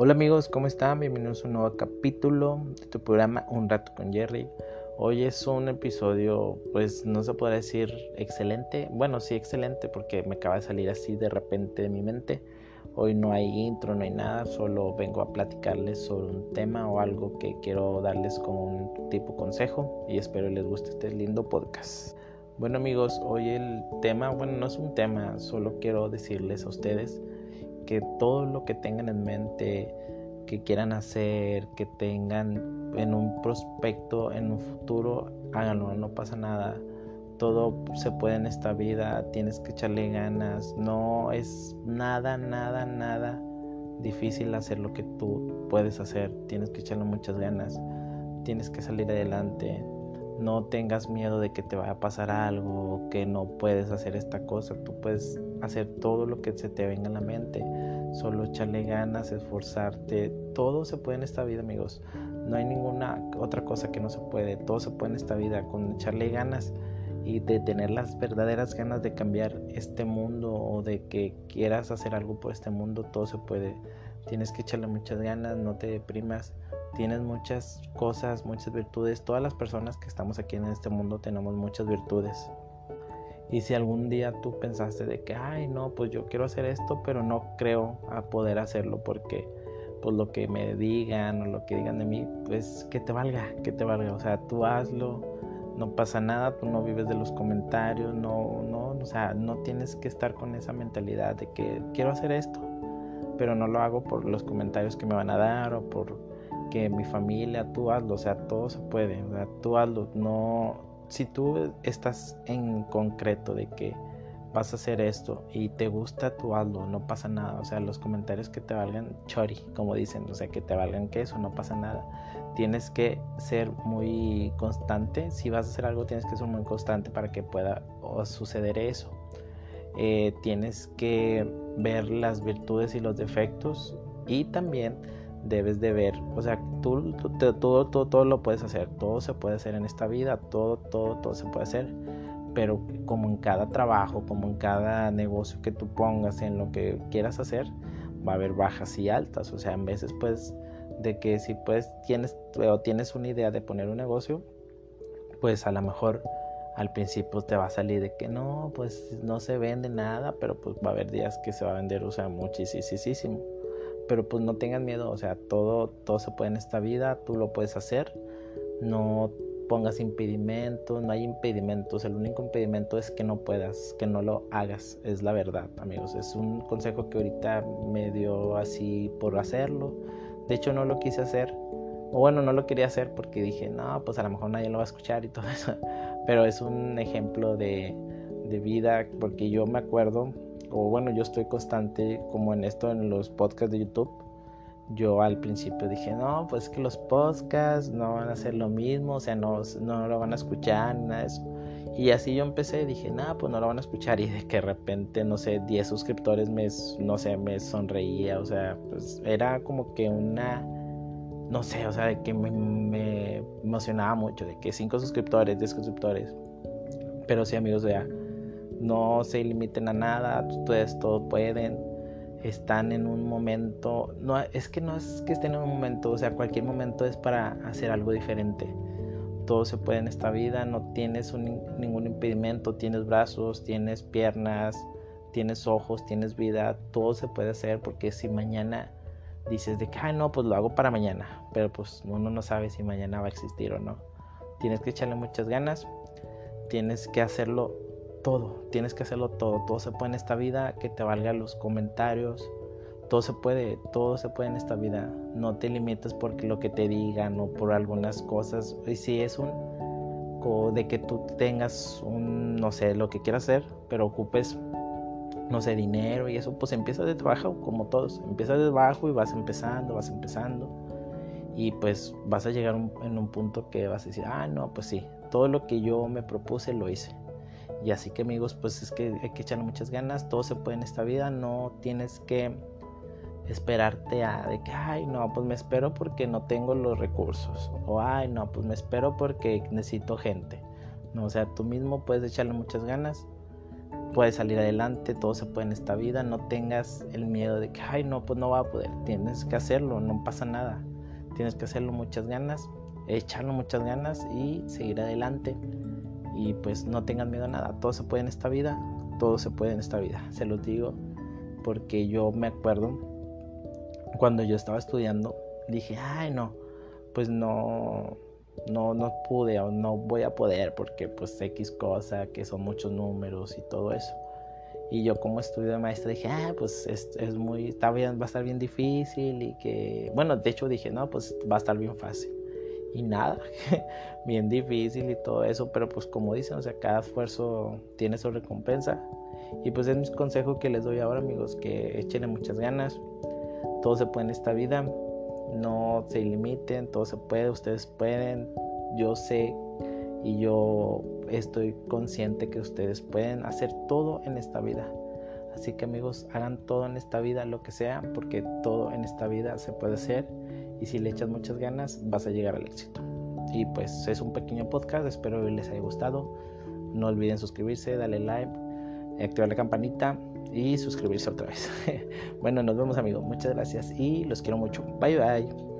Hola amigos, ¿cómo están? Bienvenidos a un nuevo capítulo de tu programa Un rato con Jerry. Hoy es un episodio, pues no se puede decir excelente. Bueno, sí excelente porque me acaba de salir así de repente de mi mente. Hoy no hay intro, no hay nada, solo vengo a platicarles sobre un tema o algo que quiero darles como un tipo consejo y espero les guste este lindo podcast. Bueno amigos, hoy el tema, bueno no es un tema, solo quiero decirles a ustedes que todo lo que tengan en mente, que quieran hacer, que tengan en un prospecto, en un futuro, háganlo, no pasa nada. Todo se puede en esta vida, tienes que echarle ganas, no es nada, nada, nada difícil hacer lo que tú puedes hacer, tienes que echarle muchas ganas, tienes que salir adelante, no tengas miedo de que te vaya a pasar algo, que no puedes hacer esta cosa, tú puedes hacer todo lo que se te venga en la mente, solo echarle ganas, esforzarte, todo se puede en esta vida amigos, no hay ninguna otra cosa que no se puede, todo se puede en esta vida con echarle ganas y de tener las verdaderas ganas de cambiar este mundo o de que quieras hacer algo por este mundo, todo se puede, tienes que echarle muchas ganas, no te deprimas. Tienes muchas cosas, muchas virtudes. Todas las personas que estamos aquí en este mundo tenemos muchas virtudes. Y si algún día tú pensaste de que, ay, no, pues yo quiero hacer esto, pero no creo a poder hacerlo porque, pues lo que me digan o lo que digan de mí, pues que te valga, que te valga. O sea, tú hazlo, no pasa nada, tú no vives de los comentarios, no, no, o sea, no tienes que estar con esa mentalidad de que quiero hacer esto, pero no lo hago por los comentarios que me van a dar o por que mi familia, tú hazlo, o sea, todo se puede, o sea, tú hazlo, no, si tú estás en concreto de que vas a hacer esto y te gusta, tú hazlo, no pasa nada, o sea, los comentarios que te valgan chori, como dicen, o sea, que te valgan que eso, no pasa nada, tienes que ser muy constante, si vas a hacer algo tienes que ser muy constante para que pueda suceder eso. Eh, tienes que ver las virtudes y los defectos y también debes de ver, o sea, tú, todo, todo, todo lo puedes hacer, todo se puede hacer en esta vida, todo, todo, todo se puede hacer, pero como en cada trabajo, como en cada negocio que tú pongas, en lo que quieras hacer, va a haber bajas y altas, o sea, en veces pues de que si pues tienes o tienes una idea de poner un negocio, pues a lo mejor al principio te va a salir de que no, pues no se vende nada, pero pues va a haber días que se va a vender, o sea, muchísimo pero pues no tengan miedo, o sea, todo, todo se puede en esta vida, tú lo puedes hacer, no pongas impedimentos, no hay impedimentos, el único impedimento es que no puedas, que no lo hagas, es la verdad, amigos, es un consejo que ahorita me dio así por hacerlo, de hecho no lo quise hacer, o bueno, no lo quería hacer porque dije, no, pues a lo mejor nadie lo va a escuchar y todo eso, pero es un ejemplo de, de vida, porque yo me acuerdo o bueno, yo estoy constante como en esto, en los podcasts de YouTube. Yo al principio dije, no, pues que los podcasts no van a ser lo mismo, o sea, no, no lo van a escuchar, nada de eso. Y así yo empecé, dije, no, pues no lo van a escuchar. Y de que de repente, no sé, 10 suscriptores me, no sé, me sonreía, o sea, pues era como que una, no sé, o sea, de que me, me emocionaba mucho, de que 5 suscriptores, 10 suscriptores. Pero sí, amigos, ya no se limiten a nada, ustedes todo pueden, están en un momento, no es que no es que estén en un momento, o sea, cualquier momento es para hacer algo diferente. Todo se puede en esta vida, no tienes ningún impedimento, tienes brazos, tienes piernas, tienes ojos, tienes vida, todo se puede hacer porque si mañana dices de que, ay no, pues lo hago para mañana, pero pues uno no sabe si mañana va a existir o no. Tienes que echarle muchas ganas, tienes que hacerlo todo, tienes que hacerlo todo, todo se puede en esta vida, que te valga los comentarios, todo se puede, todo se puede en esta vida, no te limites por lo que te digan o por algunas cosas, y si es un de que tú tengas un, no sé, lo que quieras hacer, pero ocupes, no sé, dinero y eso, pues empieza de trabajo como todos, empieza de abajo y vas empezando, vas empezando y pues vas a llegar en un punto que vas a decir, ah, no, pues sí, todo lo que yo me propuse lo hice. Y así que amigos, pues es que hay que echarle muchas ganas, todo se puede en esta vida, no tienes que esperarte a de que, ay, no, pues me espero porque no tengo los recursos, o ay, no, pues me espero porque necesito gente. No, o sea, tú mismo puedes echarle muchas ganas, puedes salir adelante, todo se puede en esta vida, no tengas el miedo de que, ay, no, pues no va a poder, tienes que hacerlo, no pasa nada, tienes que hacerlo muchas ganas, echarlo muchas ganas y seguir adelante. Y pues no tengas miedo a nada, todo se puede en esta vida, todo se puede en esta vida, se los digo porque yo me acuerdo cuando yo estaba estudiando, dije, ay, no, pues no, no, no pude o no voy a poder porque pues X cosa, que son muchos números y todo eso. Y yo como estudio de maestra dije, ah, pues es, es muy, va a estar bien difícil y que, bueno, de hecho dije, no, pues va a estar bien fácil. Y nada, bien difícil y todo eso, pero pues como dicen, o sea, cada esfuerzo tiene su recompensa. Y pues es mi consejo que les doy ahora, amigos, que echen muchas ganas. Todo se puede en esta vida no se limiten, todo se puede, ustedes pueden, yo sé y yo estoy consciente que ustedes pueden hacer todo en esta vida. Así que amigos, hagan todo en esta vida, lo que sea, porque todo en esta vida se puede hacer y si le echas muchas ganas vas a llegar al éxito. Y pues es un pequeño podcast, espero que les haya gustado. No olviden suscribirse, darle like, activar la campanita y suscribirse otra vez. bueno, nos vemos amigos. Muchas gracias y los quiero mucho. Bye bye.